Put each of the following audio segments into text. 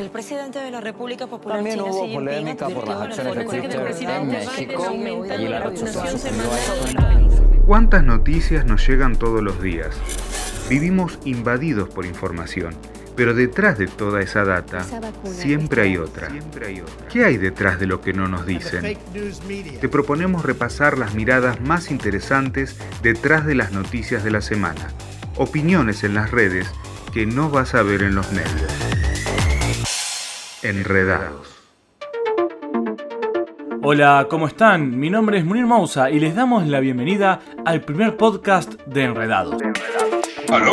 El presidente de la República Popular También China, hubo Xi Jinping, polémica por advirtió las en el acciones de Twitter en México y la vacunación ¿Cuántas noticias nos llegan todos los días? Vivimos invadidos por información, pero detrás de toda esa data siempre hay otra. ¿Qué hay detrás de lo que no nos dicen? Te proponemos repasar las miradas más interesantes detrás de las noticias de la semana. Opiniones en las redes que no vas a ver en los medios. Enredados. Hola, ¿cómo están? Mi nombre es Munir Mousa y les damos la bienvenida al primer podcast de Enredados. ¿Aló?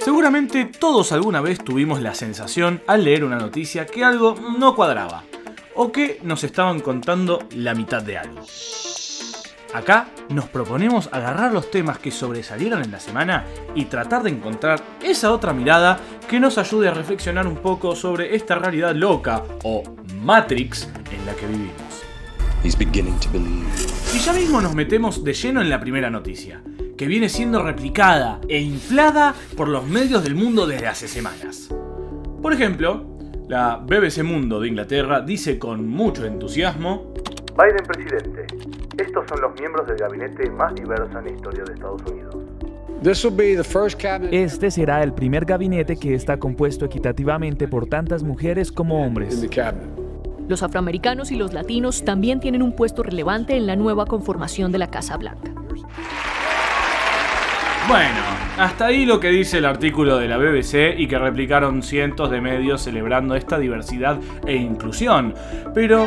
Seguramente todos alguna vez tuvimos la sensación al leer una noticia que algo no cuadraba o que nos estaban contando la mitad de algo. Acá nos proponemos agarrar los temas que sobresalieron en la semana y tratar de encontrar esa otra mirada que nos ayude a reflexionar un poco sobre esta realidad loca o Matrix en la que vivimos. He's beginning to believe. Y ya mismo nos metemos de lleno en la primera noticia, que viene siendo replicada e inflada por los medios del mundo desde hace semanas. Por ejemplo, la BBC Mundo de Inglaterra dice con mucho entusiasmo Biden presidente. Estos son los miembros del gabinete más diverso en la historia de Estados Unidos. This will be the first cabinet. Este será el primer gabinete que está compuesto equitativamente por tantas mujeres como in hombres. the cabinet. Los afroamericanos y los latinos también tienen un puesto relevante en la nueva conformación de la Casa Blanca. Bueno, hasta ahí lo que dice el artículo de la BBC y que replicaron cientos de medios celebrando esta diversidad e inclusión, pero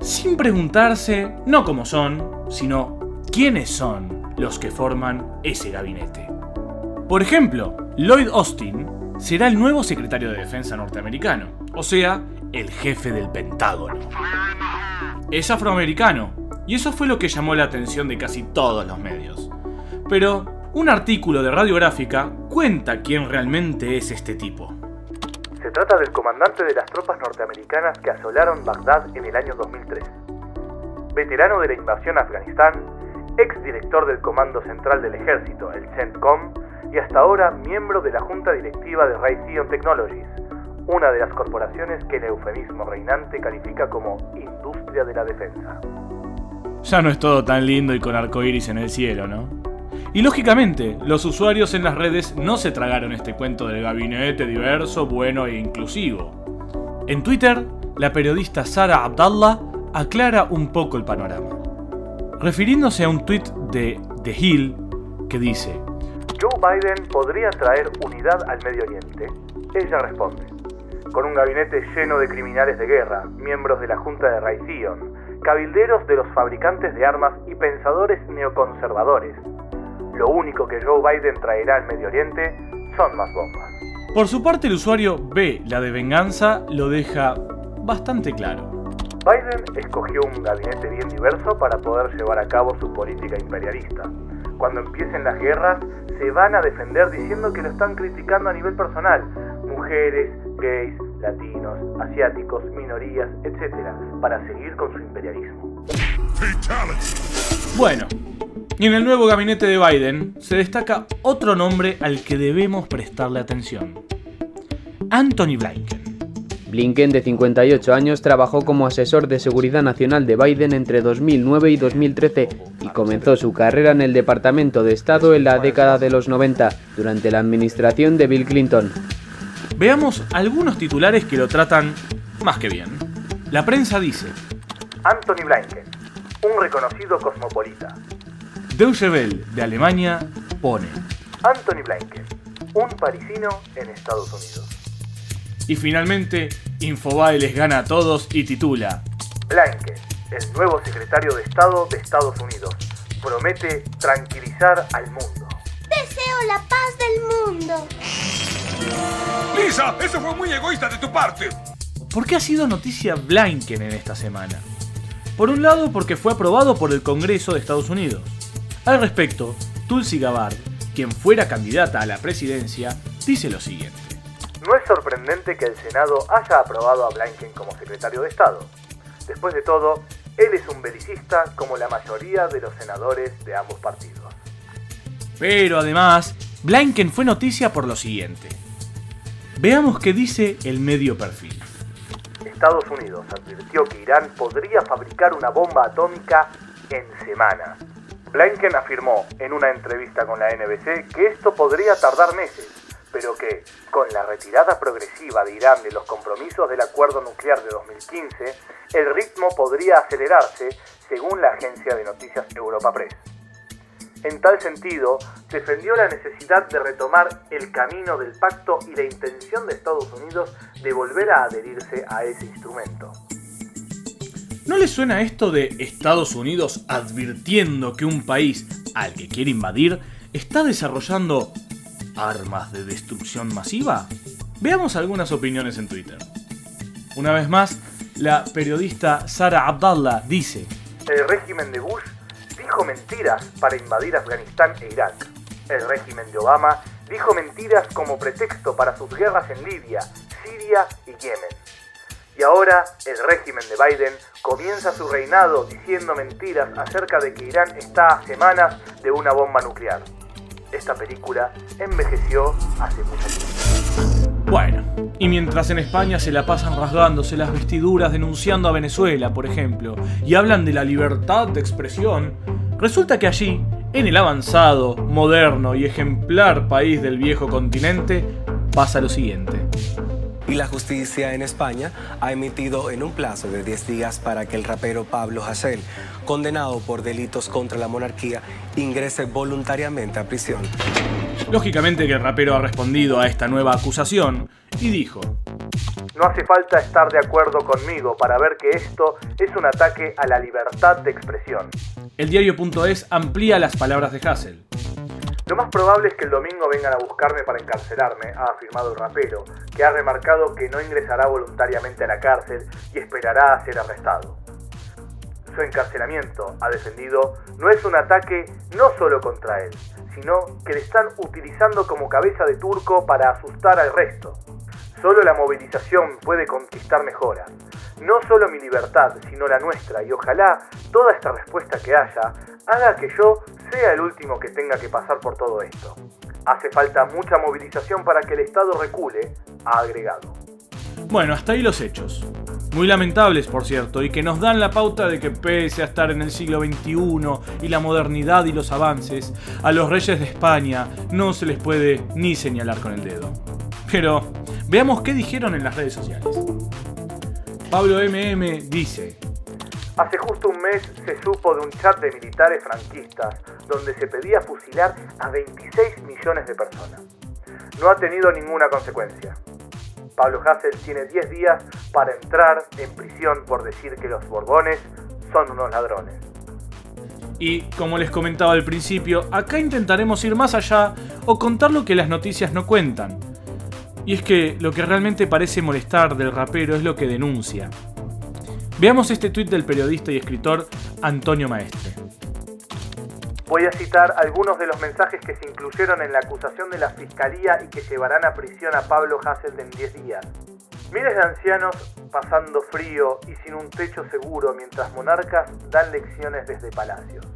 sin preguntarse no cómo son, sino quiénes son los que forman ese gabinete. Por ejemplo, Lloyd Austin será el nuevo secretario de Defensa norteamericano, o sea, el jefe del Pentágono. Es afroamericano, y eso fue lo que llamó la atención de casi todos los medios. Pero un artículo de Radiográfica cuenta quién realmente es este tipo. Se trata del comandante de las tropas norteamericanas que asolaron Bagdad en el año 2003. Veterano de la invasión a Afganistán, ex director del Comando Central del Ejército, el CENTCOM, y hasta ahora miembro de la Junta Directiva de Raytheon Technologies, una de las corporaciones que el eufemismo reinante califica como industria de la defensa. Ya no es todo tan lindo y con arcoíris en el cielo, ¿no? Y lógicamente, los usuarios en las redes no se tragaron este cuento del gabinete diverso, bueno e inclusivo. En Twitter, la periodista Sara Abdallah aclara un poco el panorama. Refiriéndose a un tweet de The Hill que dice, ¿Joe Biden podría traer unidad al Medio Oriente? Ella responde, con un gabinete lleno de criminales de guerra, miembros de la Junta de Raytheon, cabilderos de los fabricantes de armas y pensadores neoconservadores. Lo único que Joe Biden traerá al Medio Oriente son más bombas. Por su parte el usuario B, la de venganza, lo deja bastante claro. Biden escogió un gabinete bien diverso para poder llevar a cabo su política imperialista. Cuando empiecen las guerras, se van a defender diciendo que lo están criticando a nivel personal. Mujeres, gays, latinos, asiáticos, minorías, etc. Para seguir con su imperialismo. Bueno, y en el nuevo gabinete de Biden se destaca otro nombre al que debemos prestarle atención. Anthony Blinken. Blinken, de 58 años, trabajó como asesor de seguridad nacional de Biden entre 2009 y 2013 y comenzó su carrera en el Departamento de Estado en la década de los 90, durante la administración de Bill Clinton. Veamos algunos titulares que lo tratan más que bien. La prensa dice, Anthony Blinken, un reconocido cosmopolita. Deutsche Welle de Alemania pone, Anthony Blinken, un parisino en Estados Unidos. y finalmente Infobae les gana a todos y titula, Blinken, el nuevo secretario de Estado de Estados Unidos, promete tranquilizar al mundo. Deseo la paz del mundo. Lisa, eso fue muy egoísta de tu parte. ¿Por qué ha sido noticia Blinken en esta semana? Por un lado, porque fue aprobado por el Congreso de Estados Unidos. Al respecto, Tulsi Gabbard, quien fuera candidata a la presidencia, dice lo siguiente. No es sorprendente que el Senado haya aprobado a Blinken como secretario de Estado. Después de todo, él es un belicista como la mayoría de los senadores de ambos partidos. Pero además, Blinken fue noticia por lo siguiente. Veamos qué dice el medio perfil. Estados Unidos advirtió que Irán podría fabricar una bomba atómica en semanas. Blinken afirmó en una entrevista con la NBC que esto podría tardar meses, pero que, con la retirada progresiva de Irán de los compromisos del acuerdo nuclear de 2015, el ritmo podría acelerarse, según la agencia de noticias Europa Press. En tal sentido, defendió la necesidad de retomar el camino del pacto y la intención de Estados Unidos de volver a adherirse a ese instrumento. ¿No le suena esto de Estados Unidos advirtiendo que un país al que quiere invadir está desarrollando armas de destrucción masiva? Veamos algunas opiniones en Twitter. Una vez más, la periodista Sara Abdallah dice, El régimen de Bush dijo mentiras para invadir Afganistán e Irak. El régimen de Obama dijo mentiras como pretexto para sus guerras en Libia, Siria y Yemen. Y ahora el régimen de Biden comienza su reinado diciendo mentiras acerca de que Irán está a semanas de una bomba nuclear. Esta película envejeció hace mucho tiempo. Bueno, y mientras en España se la pasan rasgándose las vestiduras denunciando a Venezuela, por ejemplo, y hablan de la libertad de expresión, resulta que allí, en el avanzado, moderno y ejemplar país del viejo continente, pasa lo siguiente. Y la justicia en España ha emitido en un plazo de 10 días para que el rapero Pablo Hasél, condenado por delitos contra la monarquía, ingrese voluntariamente a prisión. Lógicamente que el rapero ha respondido a esta nueva acusación y dijo, No hace falta estar de acuerdo conmigo para ver que esto es un ataque a la libertad de expresión. El diario.es amplía las palabras de Hassel. Lo más probable es que el domingo vengan a buscarme para encarcelarme, ha afirmado el rapero, que ha remarcado que no ingresará voluntariamente a la cárcel y esperará a ser arrestado. Su encarcelamiento, ha defendido, no es un ataque no solo contra él, sino que le están utilizando como cabeza de turco para asustar al resto. Solo la movilización puede conquistar mejoras. No solo mi libertad, sino la nuestra, y ojalá toda esta respuesta que haya haga que yo sea el último que tenga que pasar por todo esto. Hace falta mucha movilización para que el Estado recule, ha agregado. Bueno, hasta ahí los hechos. Muy lamentables, por cierto, y que nos dan la pauta de que pese a estar en el siglo XXI y la modernidad y los avances, a los reyes de España no se les puede ni señalar con el dedo. Pero veamos qué dijeron en las redes sociales. Pablo MM dice, Hace justo un mes se supo de un chat de militares franquistas donde se pedía fusilar a 26 millones de personas. No ha tenido ninguna consecuencia. Pablo Hassel tiene 10 días para entrar en prisión por decir que los Borbones son unos ladrones. Y como les comentaba al principio, acá intentaremos ir más allá o contar lo que las noticias no cuentan. Y es que lo que realmente parece molestar del rapero es lo que denuncia. Veamos este tuit del periodista y escritor Antonio Maestre. Voy a citar algunos de los mensajes que se incluyeron en la acusación de la Fiscalía y que llevarán a prisión a Pablo Hassel en 10 días. Miles de ancianos pasando frío y sin un techo seguro mientras monarcas dan lecciones desde palacios.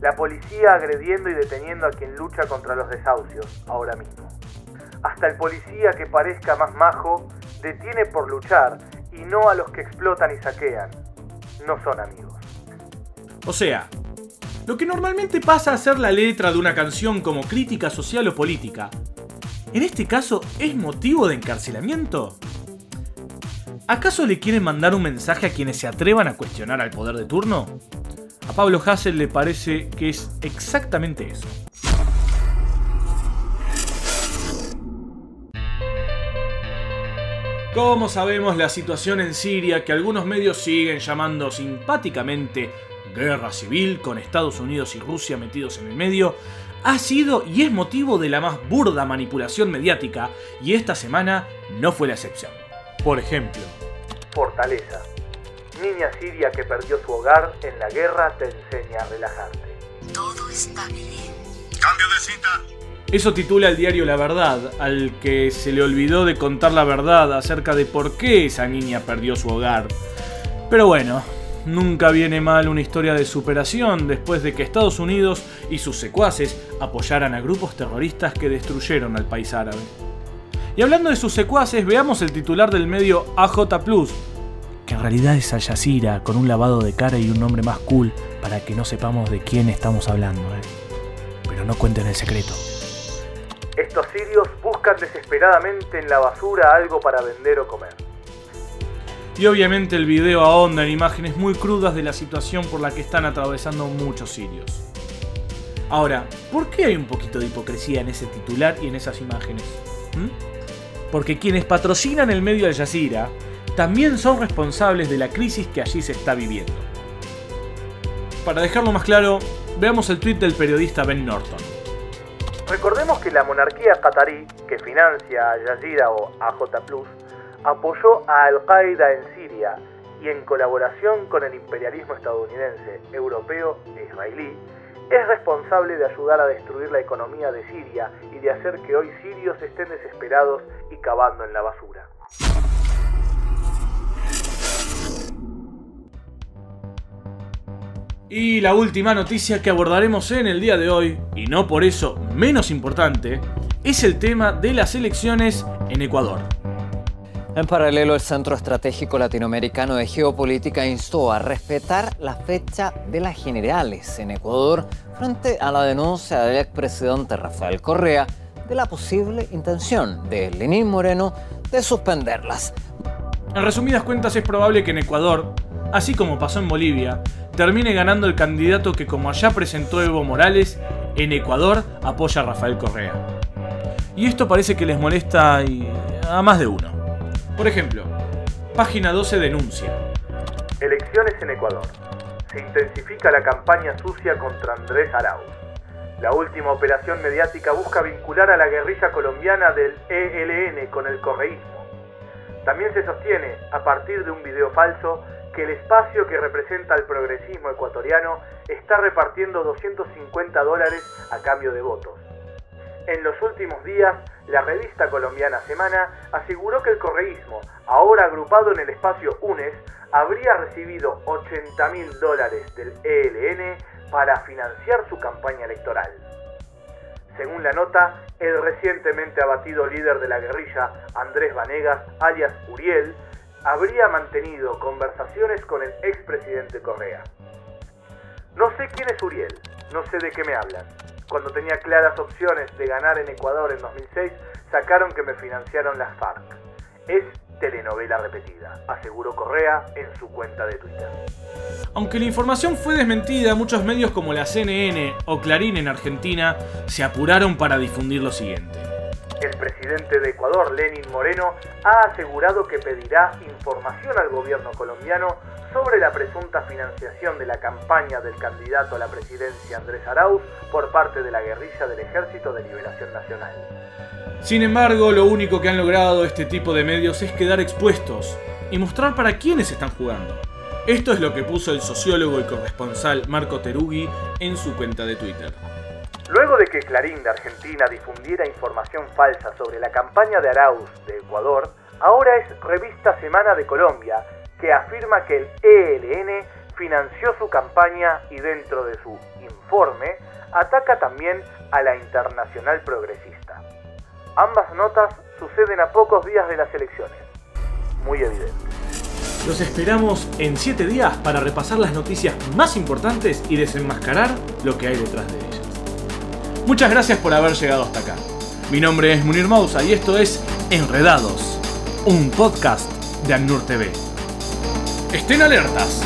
La policía agrediendo y deteniendo a quien lucha contra los desahucios, ahora mismo. Hasta el policía que parezca más majo detiene por luchar y no a los que explotan y saquean. No son amigos. O sea, lo que normalmente pasa a ser la letra de una canción como crítica social o política, ¿en este caso es motivo de encarcelamiento? ¿Acaso le quieren mandar un mensaje a quienes se atrevan a cuestionar al poder de turno? A Pablo Hassel le parece que es exactamente eso. Como sabemos, la situación en Siria, que algunos medios siguen llamando simpáticamente guerra civil con Estados Unidos y Rusia metidos en el medio, ha sido y es motivo de la más burda manipulación mediática y esta semana no fue la excepción. Por ejemplo, Fortaleza. Niña siria que perdió su hogar en la guerra te enseña a relajarte. Todo está bien. Cambio de cita. Eso titula el diario La Verdad, al que se le olvidó de contar la verdad acerca de por qué esa niña perdió su hogar. Pero bueno, nunca viene mal una historia de superación después de que Estados Unidos y sus secuaces apoyaran a grupos terroristas que destruyeron al país árabe. Y hablando de sus secuaces, veamos el titular del medio AJ Plus, que en realidad es Al Jazeera, con un lavado de cara y un nombre más cool para que no sepamos de quién estamos hablando. ¿eh? Pero no cuenten el secreto. Estos sirios buscan desesperadamente en la basura algo para vender o comer. Y obviamente el video ahonda en imágenes muy crudas de la situación por la que están atravesando muchos sirios. Ahora, ¿por qué hay un poquito de hipocresía en ese titular y en esas imágenes? ¿Mm? Porque quienes patrocinan el medio Al Jazeera también son responsables de la crisis que allí se está viviendo. Para dejarlo más claro, veamos el tweet del periodista Ben Norton. Recordemos que la monarquía qatarí, que financia a Jazeera o AJ Plus, apoyó a Al-Qaeda en Siria y en colaboración con el imperialismo estadounidense, europeo e israelí, es responsable de ayudar a destruir la economía de Siria y de hacer que hoy sirios estén desesperados y cavando en la basura. Y la última noticia que abordaremos en el día de hoy, y no por eso menos importante, es el tema de las elecciones en Ecuador. En paralelo, el Centro Estratégico Latinoamericano de Geopolítica instó a respetar la fecha de las generales en Ecuador frente a la denuncia del expresidente Rafael Correa de la posible intención de Lenín Moreno de suspenderlas. En resumidas cuentas, es probable que en Ecuador, así como pasó en Bolivia, termine ganando el candidato que, como allá presentó Evo Morales, en Ecuador apoya a Rafael Correa. Y esto parece que les molesta a más de uno. Por ejemplo, página 12 denuncia. Elecciones en Ecuador. Se intensifica la campaña sucia contra Andrés Arauz. La última operación mediática busca vincular a la guerrilla colombiana del ELN con el correísmo. También se sostiene, a partir de un video falso, que el espacio que representa al progresismo ecuatoriano está repartiendo 250 dólares a cambio de votos. En los últimos días, la revista colombiana Semana aseguró que el correísmo, ahora agrupado en el espacio UNES, habría recibido 80 mil dólares del ELN para financiar su campaña electoral. Según la nota, el recientemente abatido líder de la guerrilla, Andrés Vanegas, alias Uriel, habría mantenido conversaciones con el expresidente Correa. No sé quién es Uriel, no sé de qué me hablan. Cuando tenía claras opciones de ganar en Ecuador en 2006, sacaron que me financiaron las FARC. Es telenovela repetida, aseguró Correa en su cuenta de Twitter. Aunque la información fue desmentida, muchos medios como la CNN o Clarín en Argentina se apuraron para difundir lo siguiente. El presidente de Ecuador, Lenin Moreno, ha asegurado que pedirá información al gobierno colombiano sobre la presunta financiación de la campaña del candidato a la presidencia Andrés Arauz por parte de la guerrilla del Ejército de Liberación Nacional. Sin embargo, lo único que han logrado este tipo de medios es quedar expuestos y mostrar para quiénes están jugando. Esto es lo que puso el sociólogo y corresponsal Marco Terugui en su cuenta de Twitter. Luego de que Clarín de Argentina difundiera información falsa sobre la campaña de Arauz de Ecuador, ahora es Revista Semana de Colombia que afirma que el ELN financió su campaña y dentro de su informe ataca también a la Internacional Progresista. Ambas notas suceden a pocos días de las elecciones. Muy evidente. Los esperamos en 7 días para repasar las noticias más importantes y desenmascarar lo que hay detrás de ellas. Muchas gracias por haber llegado hasta acá. Mi nombre es Munir Mausa y esto es Enredados, un podcast de Annur TV. Estén alertas.